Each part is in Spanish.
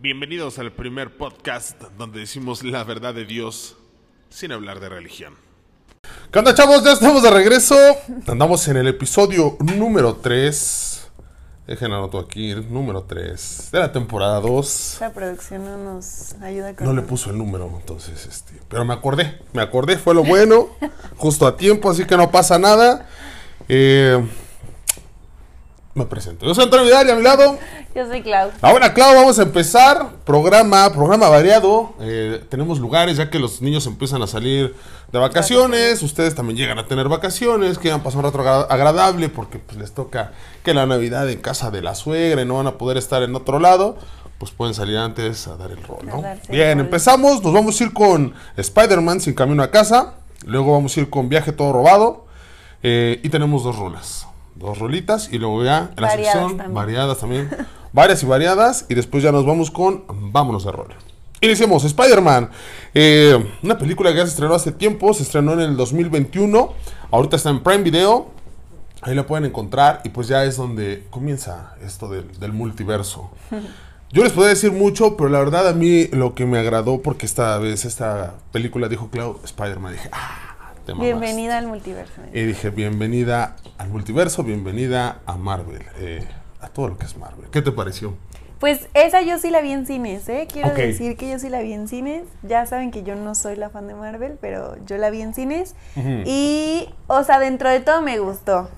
Bienvenidos al primer podcast donde decimos la verdad de Dios sin hablar de religión. ¿Qué onda, chavos? Ya estamos de regreso. Andamos en el episodio número 3. Dejen anoto aquí, el número 3 de la temporada 2. La producción no nos ayuda con No le puso el número, entonces, este. Pero me acordé, me acordé, fue lo bueno. justo a tiempo, así que no pasa nada. Eh, me presento. Yo soy Antonio Vidal y a mi lado. Yo soy Clau. Ahora, Clau, vamos a empezar. Programa, programa variado. Eh, tenemos lugares ya que los niños empiezan a salir de vacaciones. Ustedes también llegan a tener vacaciones. Quieran pasar un rato agra- agradable porque pues, les toca que la Navidad en casa de la suegra y no van a poder estar en otro lado. Pues pueden salir antes a dar el rol, ¿no? A Bien, empezamos. Nos vamos a ir con Spider-Man sin camino a casa. Luego vamos a ir con Viaje todo robado. Eh, y tenemos dos rolas. Dos rolitas. Y luego ya en la Variadas sección también. variadas también. varias y variadas. Y después ya nos vamos con Vámonos de rol. Iniciemos. Spider-Man. Eh, una película que ya se estrenó hace tiempo. Se estrenó en el 2021. Ahorita está en Prime Video. Ahí la pueden encontrar. Y pues ya es donde comienza esto del, del multiverso. Yo les podría decir mucho, pero la verdad a mí lo que me agradó, porque esta vez esta película dijo Cloud Spider-Man, dije, ah, te mamaste". Bienvenida al multiverso. Y dije, bienvenida al multiverso, bienvenida a Marvel, eh, a todo lo que es Marvel. ¿Qué te pareció? Pues esa yo sí la vi en cines, ¿eh? Quiero decir que yo sí la vi en cines. Ya saben que yo no soy la fan de Marvel, pero yo la vi en cines. Y, o sea, dentro de todo me gustó.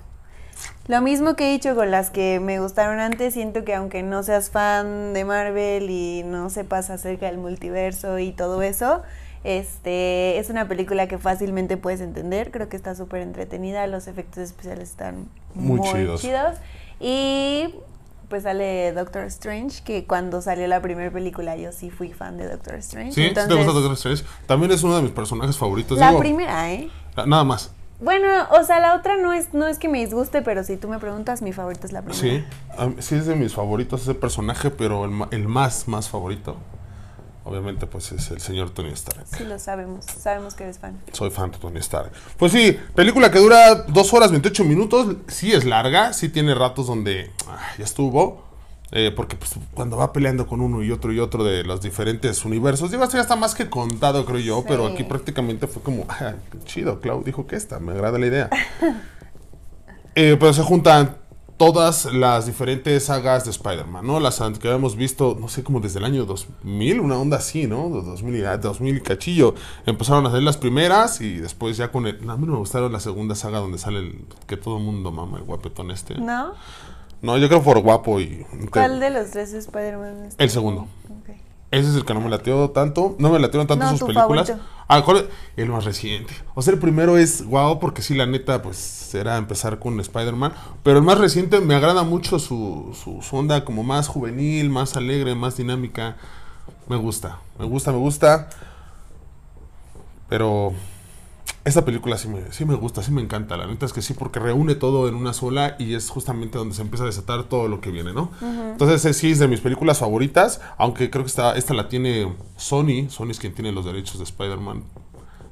Lo mismo que he dicho con las que me gustaron antes, siento que aunque no seas fan de Marvel y no sepas acerca del multiverso y todo eso, este es una película que fácilmente puedes entender. Creo que está súper entretenida, los efectos especiales están Muy muy, chidos. chidos. Y pues sale Doctor Strange, que cuando salió la primera película yo sí fui fan de Doctor Strange. ¿Sí? ¿Sí ¿Te gusta Doctor Strange? También es uno de mis personajes favoritos. La digo, primera, ¿eh? Nada más. Bueno, o sea, la otra no es, no es que me disguste, pero si tú me preguntas, mi favorita es la primera. Sí, sí es de mis favoritos ese personaje, pero el, el más, más favorito, obviamente, pues es el señor Tony Stark. Sí, lo sabemos. Sabemos que eres fan. Soy fan de Tony Stark. Pues sí, película que dura 2 horas 28 minutos. Sí es larga, sí tiene ratos donde ah, ya estuvo. eh, porque pues, cuando va peleando con uno y otro y otro de los diferentes universos, digo, esto ya está más que contado, creo yo, pero aquí prácticamente fue como, ah, qué chido, Clau dijo que esta, me agrada la idea. Eh, pero se juntan todas las diferentes sagas de Spider-Man, ¿no? Las que habíamos visto, no sé, como desde el año 2000, una onda así, ¿no? De 2000, y- ah, 2000 y cachillo. Empezaron a salir las primeras y después ya con el... A mí no me gustaron la segunda saga donde sale el... que todo el mundo mama, el guapetón este. No, ¿No? yo creo por guapo y... ¿Cuál de los tres Spider-Man? es El segundo. Ok. Ese es el que no me lateó tanto. No me latearon tanto No, sus películas. Ah. El más reciente. O sea, el primero es guau porque sí, la neta, pues era empezar con Spider-Man. Pero el más reciente me agrada mucho su, su, su onda como más juvenil, más alegre, más dinámica. Me gusta, me gusta, me gusta. Pero esta película sí me, sí me gusta, sí me encanta. La neta es que sí, porque reúne todo en una sola y es justamente donde se empieza a desatar todo lo que viene, ¿no? Entonces eh, sí es de mis películas favoritas, aunque creo que esta, esta la tiene Sony. Sony es quien tiene los derechos de Spider-Man.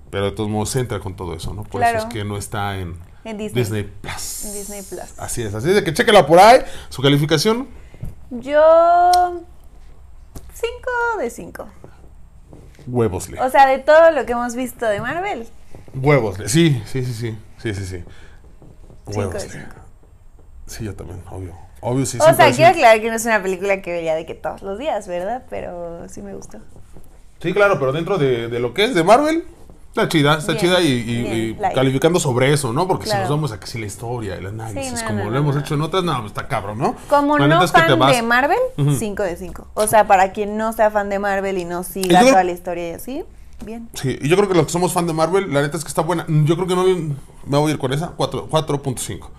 Pero de todos modos se entra con todo eso, ¿no? Por eso es que no está en En Disney. Disney Plus. En Disney Plus. Así es, así es de que chequela por ahí. Su calificación, Yo. 5 de 5. huevosle. O sea, de todo lo que hemos visto de Marvel. Huevosle. Sí, sí, sí, sí. Sí, sí, sí. Cinco. Sí, yo también, obvio. Obvio, sí. O sea, quiero aclarar que no es una película que vería de que todos los días, ¿verdad? Pero sí me gustó. Sí, claro, pero dentro de, de lo que es de Marvel, está chida, está Bien, chida y, y- bien, y calificando sobre eso, ¿no? Porque si Claro. nos vamos a que si la historia, el análisis, Sí, no, como no, lo no, hemos no. hecho en otras, no, está cabrón, ¿no? Como La no es que fan vas- de Marvel, Ujú. 5 de 5. O sea, para quien no sea fan de Marvel y no siga yo toda la historia y así, bien. Sí, y yo creo que los que somos fan de Marvel, la neta es que está buena. Yo creo que no me voy a ir con esa, cuatro- 4.5.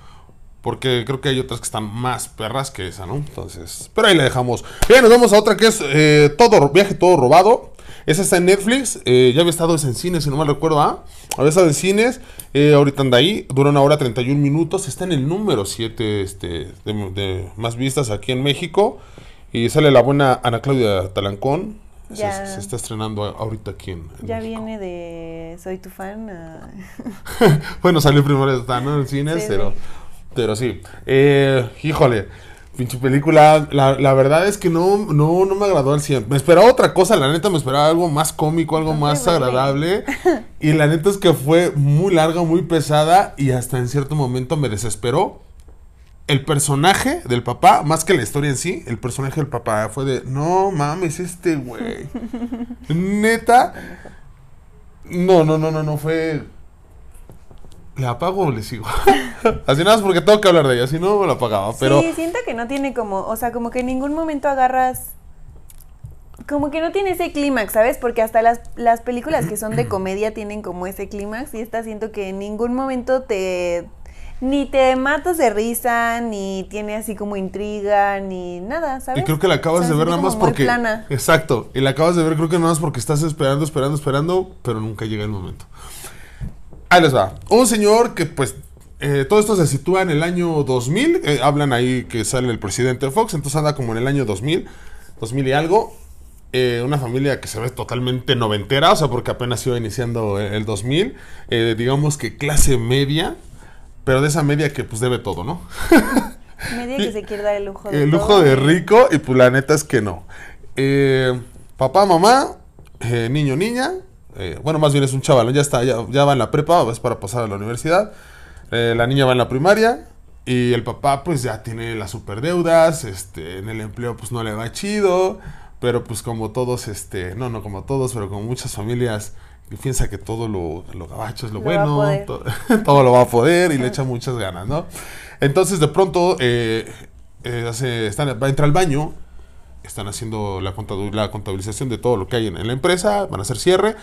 Porque creo que hay otras que están más perras que esa, ¿no? Entonces, pero ahí la dejamos. Bien, nos vamos a otra que es eh, todo Viaje Todo Robado. Esa está en Netflix. eh, ya había estado en cines, si no mal recuerdo, ¿ah? Había estado en cines. eh, ahorita anda ahí. Dura una hora 31 minutos. Está en el número 7 este, de, de más vistas aquí en México. Y sale la buena Ana Claudia Talancón. Se, Ya. se está estrenando ahorita aquí en, en Ya México. viene de Soy tu fan a... bueno, salió primero esta, ¿no? En cines, Sí, pero, sí. pero sí. Eh, híjole. Pinche película, la, la verdad es que no, no, no me agradó al 100. Me esperaba otra cosa, la neta me esperaba algo más cómico, algo No más agradable. Y la neta es que fue muy larga, muy pesada y hasta en cierto momento me desesperó. El personaje del papá, más que la historia en sí, el personaje del papá fue de, no mames, este güey. Neta. No, no, no, no, no fue... ¿Le apago o le sigo? así nada más porque tengo que hablar de ella, si no lo apagaba. Pero Sí, siento que no tiene como, o sea, como que en ningún momento agarras, como que no tiene ese clímax, ¿sabes? Porque hasta las, las películas que son de comedia tienen como ese clímax y esta siento que en ningún momento te, ni te matas de risa, ni tiene así como intriga, ni nada, ¿sabes? Y creo que la acabas O sea, de ver nada más porque. plana. Exacto. Y la acabas de ver creo que nada más porque estás esperando, esperando, esperando, pero nunca llega el momento. Ahí les va. Un señor que pues. eh, todo esto se sitúa en el año 2000. eh, hablan ahí que sale el presidente Fox. Entonces anda como en el año 2000. 2000 y algo. eh, una familia que se ve totalmente noventera. O sea, porque apenas iba iniciando el, el 2000. eh, digamos que clase media. Pero de esa media que pues debe todo, ¿no? Media que se quiere dar el lujo de El lujo todo. de rico y pues la neta es que no. Eh, papá, mamá, eh, niño, niña. eh, bueno, más bien es un chaval, ¿no? ya está, ya, ya va en la prepa, es para pasar a la universidad. Eh, la niña va en la primaria y el papá pues ya tiene las superdeudas, este, en el empleo pues no le va chido, pero pues como todos, este, no, no como todos, pero como muchas familias que piensa que todo lo, lo gabacho es lo, Lo a bueno, to- todo lo va a poder y le echa muchas ganas, ¿no? Entonces de pronto eh, eh, hace, están, va a entrar al baño, están haciendo la, contabil- la contabilización de todo lo que hay en, en la empresa, van a hacer cierre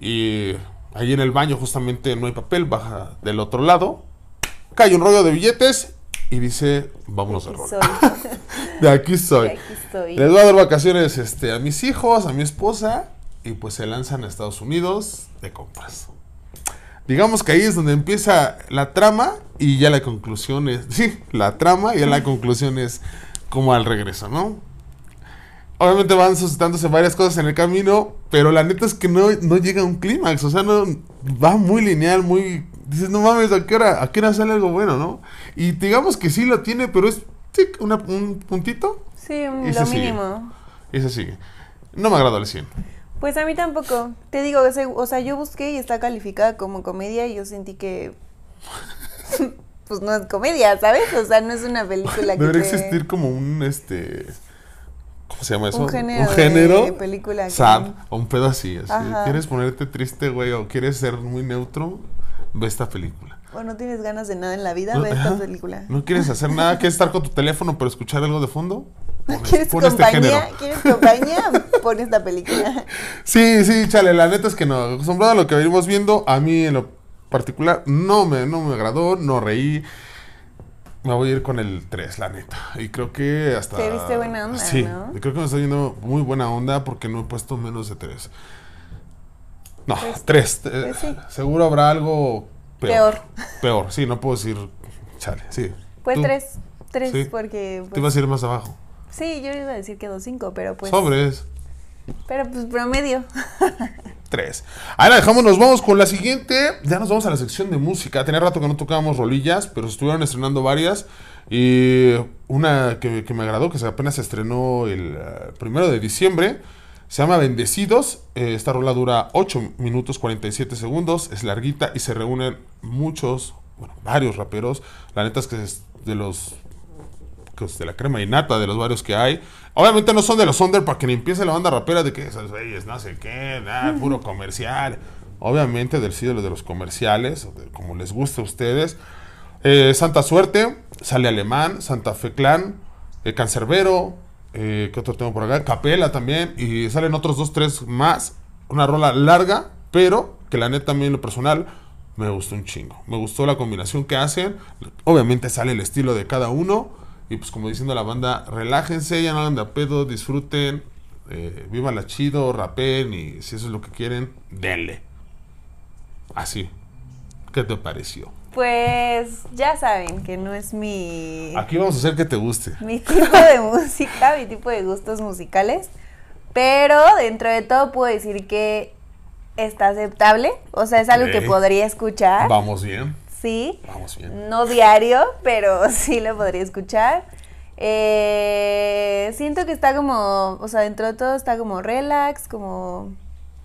y ahí en el baño justamente no hay papel, baja del otro lado, cae un rollo de billetes y dice, vámonos a Aquí rol. soy. De aquí soy. Aquí estoy. Les voy a dar vacaciones este, a mis hijos, a mi esposa, y pues se lanzan a Estados Unidos de compras. Digamos que ahí es donde empieza la trama y ya la conclusión es, sí, la trama y ya la conclusión es como al regreso, ¿no? Obviamente van suscitándose varias cosas en el camino, pero la neta es que no, no llega a un clímax, o sea, no va muy lineal, muy... Dices, no mames, ¿a qué hora, a qué hora sale algo bueno, no? Y digamos que sí lo tiene, pero es tic, una- un puntito Sí, un- lo sigue. mínimo. y se sigue. No me agradó el 100. Pues a mí tampoco. Te digo, o sea, o sea, yo busqué y está calificada como comedia y yo sentí que pues no es comedia, ¿sabes? O sea, no es una película que Debería te- existir como un, este... ¿Cómo se llama eso? un género, Un género de película que- sad, o un pedo así. ¿Quieres ponerte triste, güey, o quieres ser muy neutro? Ve esta película. o no tienes ganas de nada en la vida, No, ve esta película. ¿No quieres hacer nada? ¿Quieres estar con tu teléfono pero escuchar algo de fondo? ¿Quieres pon este compañía? género. ¿Quieres compañía? Pon esta película. Sí, sí, chale, la neta es que no. Acostumbrado a lo que venimos viendo, a mí en lo particular no me, no me agradó, no reí. Me voy a ir con el 3, la neta. Y creo que hasta. Te viste buena onda, Sí, ¿no? creo que me está yendo muy buena onda porque no he puesto menos de 3. No, Pues- 3. pues sí. Seguro habrá algo peor. Peor. Peor, sí, no puedo decir. Chale, sí. Pues ¿Tú? tres. Tres, Sí. porque. Te pues, ibas a ir más abajo. Sí, yo iba a decir que dos cinco, pero pues. Sobres. Pero pues promedio. 3. Ahí la dejamos, nos vamos con la siguiente. Ya nos vamos a la sección de música. Tenía rato que no tocábamos rolillas, pero estuvieron estrenando varias. Y una que, que me agradó, que se apenas se estrenó el eh, primero de diciembre. Se llama Bendecidos. Eh, esta rola dura 8 minutos 47 segundos. Es larguita y se reúnen muchos, bueno, varios raperos. La neta es que es de los pues, de la crema y nata de los varios que hay. Obviamente no son de los under para que ni empiece la banda rapera de que esos güeyes no sé qué, nada, puro comercial. Obviamente del sí de los comerciales, como les guste a ustedes. Eh, Santa Suerte, sale Alemán, Santa Fe Clan, eh, Cancerbero, eh, ¿qué otro tengo por acá? Capela también, y salen otros dos, tres más. Una rola larga, pero que la neta en lo personal me gustó un chingo. Me gustó la combinación que hacen. Obviamente sale el estilo de cada uno. Y pues como diciendo la banda, relájense, ya no hagan de a pedo, disfruten, eh, la chido, rapen y si eso es lo que quieren, denle. Así. ¿Qué te pareció? Pues ya saben que no es mi. Aquí vamos a hacer que te guste. mi tipo de música, mi tipo de gustos musicales. Pero dentro de todo puedo decir que está aceptable. O sea, es algo que podría escuchar. Vamos bien. Sí. Vamos bien. No diario, pero sí lo podría escuchar. Eh, siento que está como, o sea, dentro de todo está como relax, como...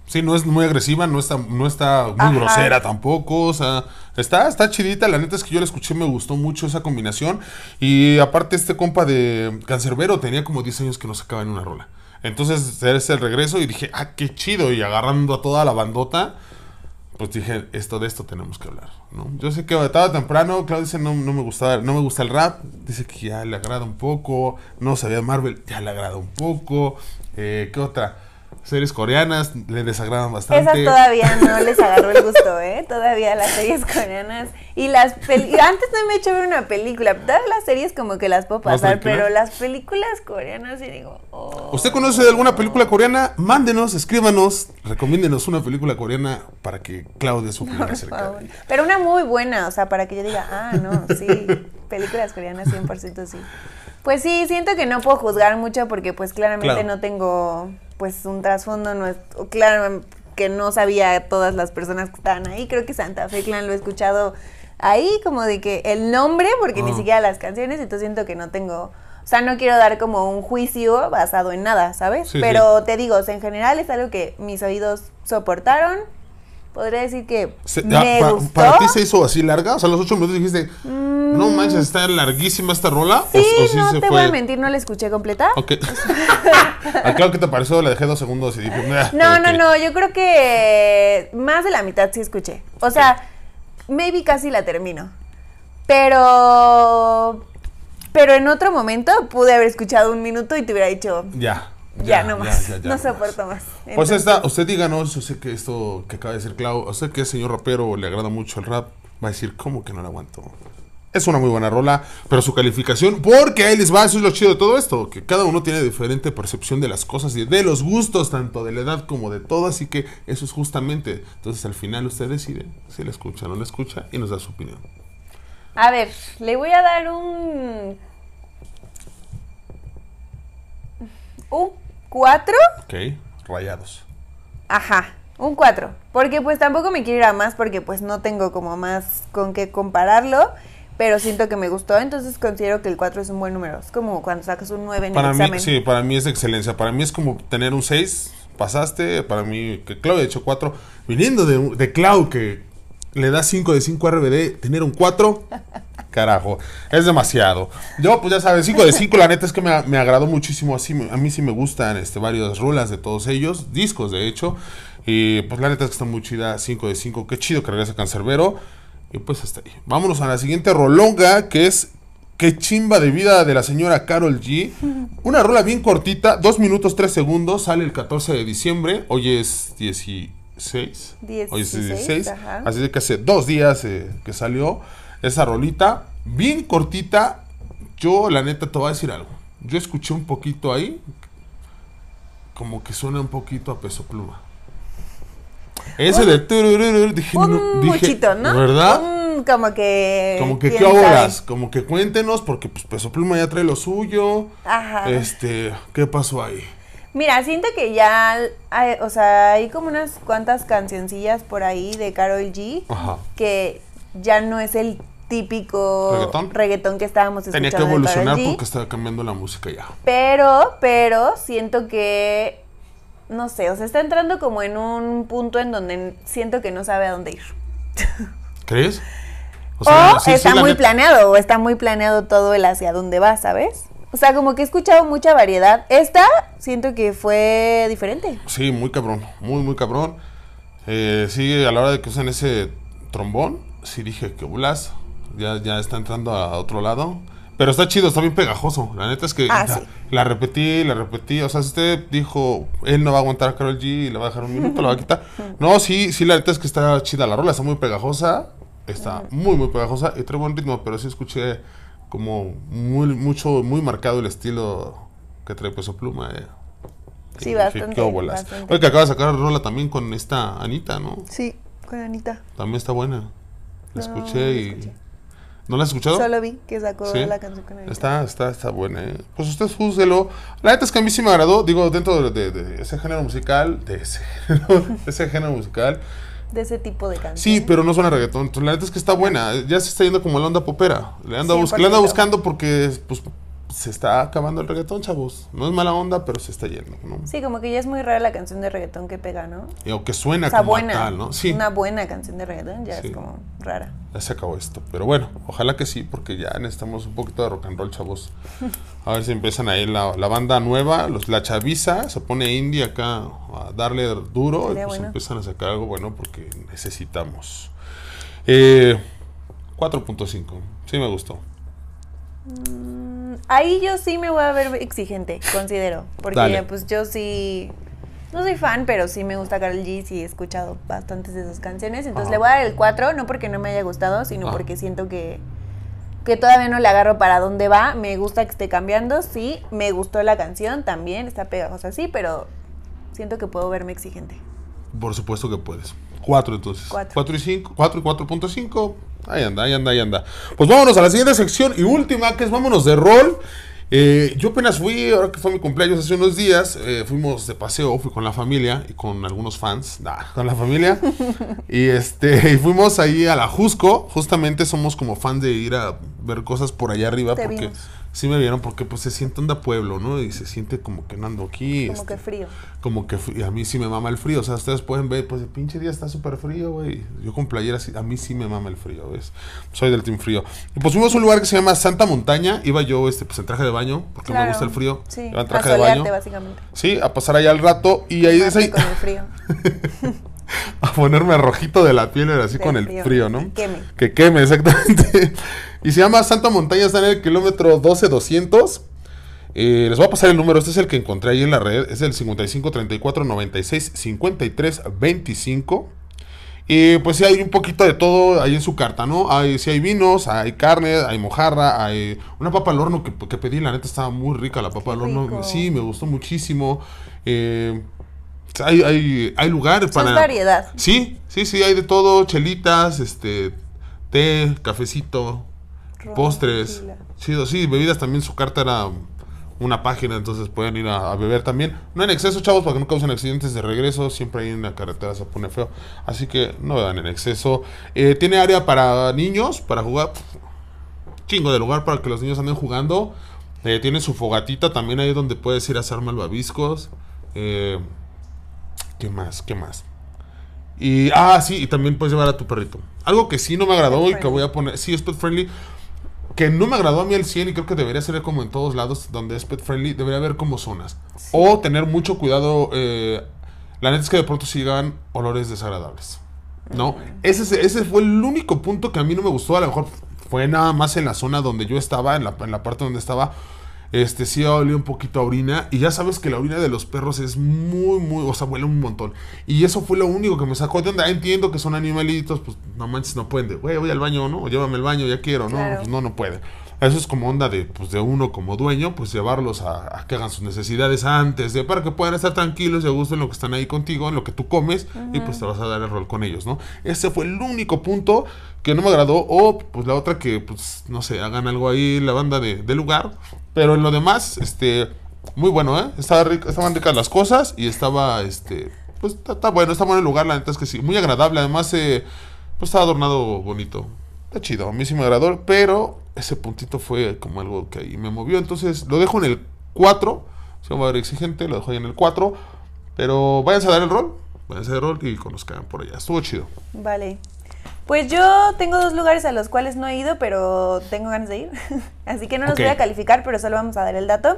Sí, no es muy agresiva, no está, no está muy Ajá. grosera tampoco, o sea, está, está chidita, la neta es que yo la escuché, me gustó mucho esa combinación, y aparte este compa de Cancerbero tenía como 10 años que no sacaba en una rola, entonces es el regreso y dije, ah, qué chido, y agarrando a toda la bandota, pues dije, esto de esto tenemos que hablar, ¿no? Yo sé que estaba temprano, Claudio dice, no, no me gusta, no me gusta el rap, dice que ya le agrada un poco, no sabía Marvel, ya le agrada un poco, eh, ¿qué otra? Series coreanas le desagradan bastante. Esas todavía no les agarró el gusto, ¿eh? Todavía las series coreanas. Y las películas. Antes no me he hecho ver una película. Todas las series como que las puedo pasar, pero las películas coreanas y digo. oh. ¿Usted conoce de alguna película coreana? Mándenos, escríbanos, recomiéndenos una película coreana para que Claudia su Por acerca de favor. ella. Pero una muy buena, o sea, para que yo diga, ah, no, sí, películas coreanas 100% sí. Pues sí, siento que no puedo juzgar mucho porque pues claramente Claro. no tengo pues un trasfondo, no es, claro que no sabía todas las personas que estaban ahí, creo que Santa Fe Clan lo he escuchado ahí como de que el nombre, porque ni Ah. siquiera las canciones, entonces siento que no tengo, o sea, no quiero dar como un juicio basado en nada, ¿sabes? Sí, Pero te digo, o sea, en general es algo que mis oídos soportaron. Podría decir que Se- me ah, gustó. ¿Para ti se hizo así larga? O sea, los ocho minutos dijiste, no manches, está larguísima esta rola. Sí, o, o sí no se te fue. voy a mentir, no la escuché completa. Ok. Ah, claro, ¿qué te pareció? Le dejé dos segundos y dije, "Nah, No, ok". no, no, yo creo que más de la mitad sí escuché. O sea, maybe casi la termino. Pero pero en otro momento pude haber escuchado un minuto y te hubiera dicho, Ya. Ya, no más, ya, ya, no soporto más. Pues esta, usted díganos, yo sé que esto que acaba de decir Clau, usted que es señor rapero, le agrada mucho el rap, va a decir, ¿cómo que no la aguanto? Es una muy buena rola, pero su calificación, porque ahí les va, eso es lo chido de todo esto, que cada uno tiene diferente percepción de las cosas y de los gustos, tanto de la edad como de todo, así que eso es justamente, entonces al final usted decide si la escucha o no la escucha y nos da su opinión. A ver, le voy a dar un un 4. ¿Ok? Rayados. Ajá, un 4. Porque pues tampoco me quiero ir a más porque pues no tengo como más con qué compararlo. Pero siento que me gustó, entonces considero que el 4 es un buen número. Es como cuando sacas un 9 en Para el mí, examen. sí, para mí es excelencia. Para mí es como tener un 6, pasaste. Para mí, que Clau ha hecho 4. Viniendo de, de Clau, que le da 5 de 5 RBD, tener un 4, carajo, es demasiado. Yo, pues ya sabes, 5 de 5, la neta es que me, me agradó muchísimo. Así, a mí sí me gustan este, varias rolas de todos ellos, discos de hecho. Y pues la neta es que está muy chida, 5 de 5. Qué chido que regresa Cancerbero. Y pues hasta ahí. Vámonos a la siguiente rolonga, que es Qué chimba de vida de la señora Carol G. Una rola bien cortita, 2 minutos 3 mundo sale el 14 de diciembre. Hoy es 16. Hoy es 16, 16. ajá. Así de que hace dos días eh, que salió esa rolita. Bien cortita. Yo, la neta, te voy a decir algo. Yo escuché un poquito ahí. Como que suena un poquito a peso pluma. Ese de turururu, dije, Un no, dije, muchito, ¿no? ¿Verdad? Un como que. Como que qué horas, como que cuéntenos, porque pues Peso Pluma ya trae lo suyo. Ajá. Este, ¿qué pasó ahí? Mira, siento que ya, hay- o sea, hay como unas cuantas cancioncillas por ahí de Carol G Ajá. que ya no es el típico ¿Reggaetón? reggaetón que estábamos escuchando Tenía que evolucionar porque estaba cambiando la música ya. Pero, pero siento que, no sé, o sea, está entrando como en un punto en donde siento que no sabe a dónde ir. ¿Crees? O, sí, está muy neta- planeado, o está muy planeado todo el hacia dónde va, ¿sabes? O sea, como que he escuchado mucha variedad. Esta siento que fue diferente. Sí, muy cabrón, muy, muy cabrón. Eh, sí, a la hora de que usan ese trombón, sí dije que Blas ya, ya está entrando a otro lado. Pero está chido, está bien pegajoso. La neta es que Ah, la, sí. la repetí, la repetí. O sea, si usted dijo, él no va a aguantar a Carol G y le va a dejar un minuto, la va a quitar. No, sí, sí, la neta es que está chida la rola, está muy pegajosa. Está muy, muy pegajosa y trae buen ritmo, pero sí escuché como muy, mucho, muy marcado el estilo que trae Peso Pluma. eh. Sí, bastante, qué bastante. Oye, que acaba de sacar rola también con esta Anita, ¿no? Sí, con Anita. También está buena. La escuché no la y. escuché. ¿No la has escuchado? Solo vi que sacó Sí. la canción con Anita. Está, está, está buena, ¿eh? Pues usted júzguelo. La neta es que a mí sí me agradó, digo, dentro de, de- de ese género musical, de ese, género- de ese género musical. De ese tipo de canción. Sí, pero no suena reggaetón. La neta es que está buena. Ya se está yendo como la onda popera. Le anda, bus- le anda 100%. buscando porque, pues, se está acabando el reggaetón, chavos. No es mala onda, pero se está yendo, ¿no? Sí, como que ya es muy rara la canción de reggaetón que pega, ¿no? O que suena O sea, como buena. tal, ¿no? Sí. Una buena canción de reggaetón ya Sí. es como rara. Ya se acabó esto. Pero bueno, ojalá que sí, porque ya necesitamos un poquito de rock and roll, chavos. A ver si empiezan ahí la, la banda nueva, los, la chaviza, se pone indie acá a darle duro y pues bueno. empiezan a sacar algo bueno porque necesitamos. Eh, 4.5, sí me gustó. Mm, Ahí yo sí me voy a ver exigente, considero. Porque Dale. pues yo sí. No soy fan, pero sí me gusta Carol G. Sí he escuchado bastantes de sus canciones. Entonces Ajá. le voy a dar el 4, no porque no me haya gustado, sino Ajá. porque siento que, que todavía no le agarro para dónde va. Me gusta que esté cambiando, sí. Me gustó la canción también, está pegajosa, sí, pero siento que puedo verme exigente. Por supuesto que puedes. 4 entonces. Cuatro. 4 y 5, 4 y 4.5. Ahí anda, ahí anda, ahí anda. Pues vámonos a la siguiente sección y última, que es vámonos de rol. Eh, yo apenas fui, ahora que fue mi cumpleaños hace unos días, eh, fuimos de paseo, fui con la familia y con algunos fans, nah, con la familia. y este, y fuimos ahí a la Jusco, justamente somos como fans de ir a ver cosas por allá arriba, Te porque vimos. Sí me vieron, porque pues se siente onda pueblo, ¿no? Y se siente como que no ando aquí. Como este, que frío. como que fri- a mí sí me mama el frío. O sea, ustedes pueden ver, pues el pinche día está súper frío, güey. Yo con playera, sí- a mí sí me mama el frío, ¿ves? Soy del team frío. Y pues fuimos a un lugar que se llama Santa Montaña. Iba yo, este, pues en traje de baño, porque me gusta el frío. Sí, Iba en a traje de solearte, baño. básicamente. Sí, a pasar allá al rato. Y ahí es Mate ahí, con el frío. a ponerme rojito de la piel, era así con el frío. frío, ¿no? Que queme. Que queme, exactamente. Y se llama Santa Montaña, está en el kilómetro 12200. Eh, les voy a pasar el número, este es el que encontré ahí en la red, es el 55 34 96 53 25. Y pues sí hay un poquito de todo ahí en su carta, ¿no? Hay, sí hay vinos, hay carne, hay mojarra, hay una papa al horno que, que pedí, la neta estaba muy rica la papa al horno. rico. Sí, me gustó muchísimo. Eh, hay, hay, hay lugar para... es variedad. Sí, sí, sí, hay de todo, chelitas, este, té, cafecito, postres, chido, sí, bebidas también, su carta era una página, entonces pueden ir a, a beber también. No en exceso, chavos, para que no causen accidentes de regreso, siempre ahí en la carretera se pone feo, así que no beban en exceso. Eh, tiene área para niños, para jugar, chingo de lugar para que los niños anden jugando. Eh, tiene su fogatita también ahí donde puedes ir a hacer malvaviscos. Eh, ¿Qué más? ¿Qué más? Y, ah, sí, y también puedes llevar a tu perrito. Algo que sí no me agradó y que voy a poner, sí, es pet friendly, que no me agradó a mí el 100 y creo que debería ser como en todos lados donde es pet friendly, debería haber como zonas. O tener mucho cuidado, eh, la neta es que de pronto sí llegan olores desagradables. ¿No? Ese, es- ese fue el único punto que a mí no me gustó, a lo mejor fue nada más en la zona donde yo estaba, en la, en la parte donde estaba, este sí olía un poquito a orina. Y ya sabes que la orina de los perros es muy, muy, o sea, huele un montón. Y eso fue lo único que me sacó de onda. Entiendo que son animalitos, pues no manches, no pueden de, güey, voy al baño, ¿no? O llévame al baño, ya quiero, ¿no? Claro. Pues no, no puede. Eso es como onda de, pues, de uno como dueño, pues llevarlos a, a que hagan sus necesidades antes, de, para que puedan estar tranquilos y a gusto en lo que están ahí contigo, en lo que tú comes, y pues te vas a dar el rol con ellos, ¿no? Ese fue el único punto que no me agradó, o pues la otra que, pues, no sé, hagan algo ahí la banda de, del lugar, pero en lo demás, este, muy bueno, ¿eh? Estaba rico- estaban ricas las cosas y estaba, este, pues está, está bueno, está bueno el lugar, la neta es que sí, muy agradable, además, eh, pues estaba adornado bonito. Está chido, a mí sí me agradó, pero ese puntito fue como algo que ahí me movió. Entonces lo dejo en el 4. Si va a ver exigente, lo dejo ahí en el 4. Pero váyanse a dar el rol. Váyanse a dar el rol y conozcan por allá. Estuvo chido. Vale. Pues yo tengo dos lugares a los cuales no he ido, pero tengo ganas de ir. Así que no los voy a calificar, pero solo vamos a dar el dato.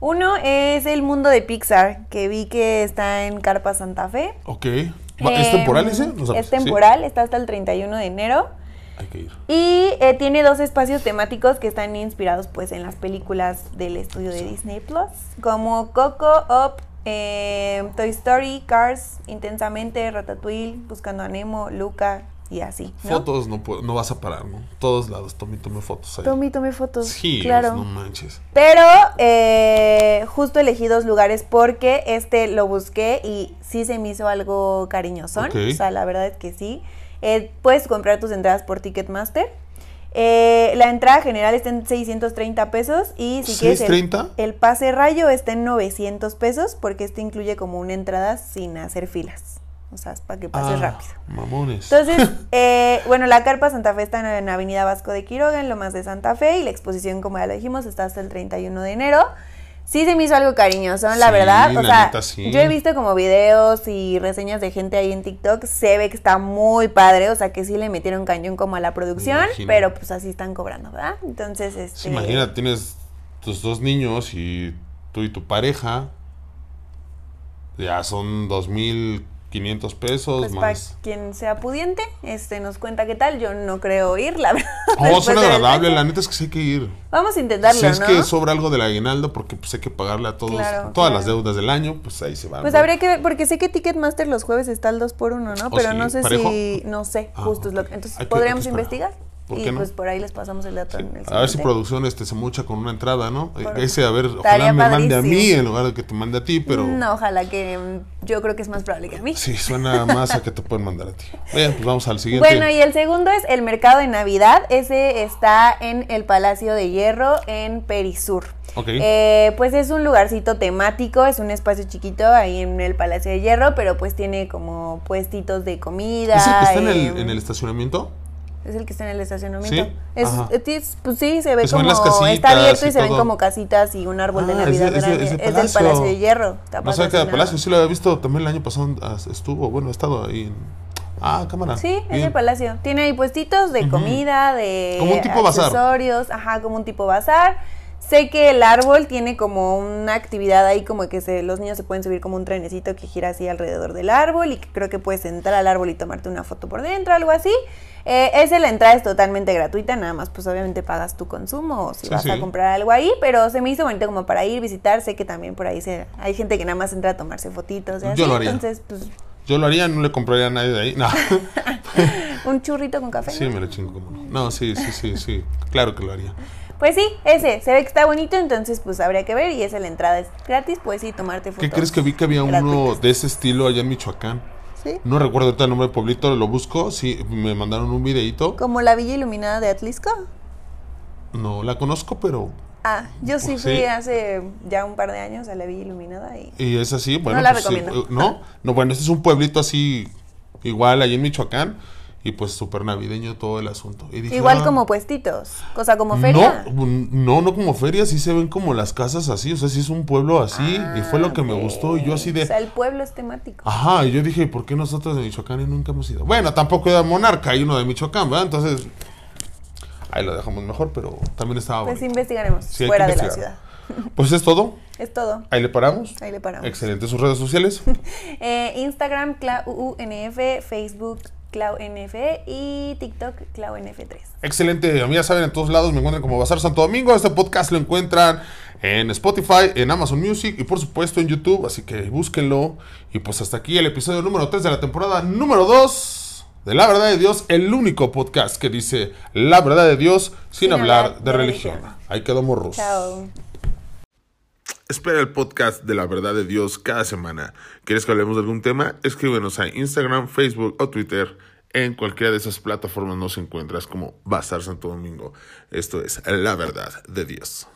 Uno es el mundo de Pixar, que vi que está en Carpa Santa Fe. Ok. ¿Es Eh, temporal ese? No sabes, es ¿sí? temporal, está hasta el 31 de enero. Hay que ir. Y eh, tiene dos espacios temáticos que están inspirados pues en las películas del estudio de Disney Plus, como Coco, Up, eh, Toy Story, Cars, Intensamente, Ratatouille, Buscando a Nemo, Luca y así. ¿no? Fotos no, no vas a parar, ¿no? Todos lados, tome, tome fotos ahí. Tomé, tomé fotos. Sí, claro. no manches. Pero eh, justo elegí dos lugares porque este lo busqué y sí se me hizo algo cariñosón. Ok. O sea, la verdad es que sí. Eh, puedes comprar tus entradas por Ticketmaster. Eh, la entrada general está en 630 pesos y si quieres el, ¿630? el pase rayo está en 900 pesos porque este incluye como una entrada sin hacer filas. O sea, es para que pases Ah, rápido. Mamones. Entonces, eh, bueno, la carpa Santa Fe está en, Avenida Vasco de Quiroga, en Lomas de Santa Fe, y la exposición, como ya lo dijimos, está hasta el 31 de enero. Sí se me hizo algo cariñoso, la Sí, verdad. O la sea, neta, sí. yo he visto como videos y reseñas de gente ahí en TikTok, se ve que está muy padre, o sea, que sí le metieron cañón como a la producción, pero pues así están cobrando, ¿verdad? Entonces, este... Sí, imagina, tienes tus dos niños y tú y tu pareja. Ya son 2.500 pesos Pues para más. quien sea pudiente, este nos cuenta qué tal. Yo no creo ir, la verdad. Oh, después suena agradable, la neta es que sí hay que ir. Vamos a intentarlo, si es ¿no? que sobra algo del aguinaldo, porque pues hay que pagarle a todos, Claro, todas claro. las deudas del año, pues ahí se van. Pues ¿no? habría que ver, porque sé que Ticketmaster los jueves está al 2 por 1 ¿no? ¿Oh, Pero sí? no sé ¿Parejo? si, no sé, Ah, justo es lo que, entonces que- podríamos que investigar ¿Por y qué no? pues por ahí les pasamos el dato en el A ver si producción este, se mocha con una entrada, ¿no? Por- Ese, a ver, ojalá me mande a mí en lugar de que te mande a ti, pero... No, ojalá que mm, yo creo que es más probable que a mí. Sí, suena más a que te pueden mandar a ti. Bien, pues vamos al siguiente. Bueno, y el segundo es el mercado de Navidad. Ese está en el Palacio de Hierro en Perisur. Ok. Eh, pues es un lugarcito temático, es un espacio chiquito ahí en el Palacio de Hierro, pero pues tiene como puestitos de comida. ¿Es el que está en el, en el estacionamiento? Es el que está en el estacionamiento. ¿Sí? Es, es- pues sí, se ve como casitas está abierto y, y se ven como casitas y un árbol de Ah, es Navidad es de- es de Es, del Palacio. De Hierro. No sé qué. Palacio, sí lo había visto también el año pasado, ah, estuvo, bueno, he estado ahí en... Ah, cámara. Sí, es Bien. el palacio. Tiene ahí puestitos de comida, de Como un tipo bazar. accesorios, ajá, como un tipo bazar. Sé que el árbol tiene como una actividad ahí como que se, los niños se pueden subir como un trenecito que gira así alrededor del árbol y que creo que puedes entrar al árbol y tomarte una foto por dentro, algo así. Eh, ese la entrada es totalmente gratuita, nada más pues obviamente pagas tu consumo o si Sí, vas sí. a comprar algo ahí, pero se me hizo bonito como para ir, visitar, sé que también por ahí se, hay gente que nada más entra a tomarse fotitos y así, Yo lo haría. entonces pues Yo lo haría, no le compraría a nadie de ahí. No. un churrito con café. sí, me lo chingo. No, sí, sí, sí, sí. Claro que lo haría. Pues sí, ese, se ve que está bonito, entonces pues habría que ver y esa la entrada es gratis, pues sí, tomarte fotos. ¿Qué crees que vi que había uno de ese estilo allá en Michoacán? Sí. No recuerdo ahorita el nombre del pueblito, lo busco. Sí, me mandaron un videito. Como la Villa Iluminada de Atlisco. No la conozco, pero. Ah, yo sí Sí. fui hace ya un par de años a la Villa Iluminada y Y es así, bueno. la pues, recomiendo. eh, no, no, bueno, este es un pueblito así, igual allí en Michoacán. Y pues súper navideño todo el asunto. Y dije, igual ah, como puestitos, cosa como feria. No, no, no como feria, sí se ven como las casas así, o sea, sí es un pueblo así, y fue lo que me Ah, gustó, y yo así O de, sea, el pueblo es temático. ajá, y yo dije, ¿por qué nosotros de Michoacán y nunca hemos ido? Bueno, tampoco era Monarca, hay uno de Michoacán, ¿verdad? Entonces, ahí lo dejamos mejor, pero también estaba Pues bonito. investigaremos Sí, hay que fuera de la ciudad. Pues es todo, Es todo. ahí le paramos. Ahí le paramos. Excelente, sus redes sociales. Eh, Instagram, ClauUNF, Facebook, ClauNF y TikTok, ClauNF3. Excelente, a mí ya saben, en todos lados me encuentran como Bazar Santo Domingo. Este podcast lo encuentran en Spotify, en Amazon Music y por supuesto en YouTube, así que búsquenlo. Y pues hasta aquí el episodio número 3 de la temporada número 2 de La Verdad de Dios, el único podcast que dice La Verdad de Dios sin, hablar, de, religión. religión. Ahí quedó morros. Chao. Espera el podcast de la verdad de Dios cada semana. ¿Quieres que hablemos de algún tema? Escríbenos a Instagram, Facebook o Twitter. En cualquiera de esas plataformas nos encuentras como Bazar Santo Domingo. Esto es la verdad de Dios.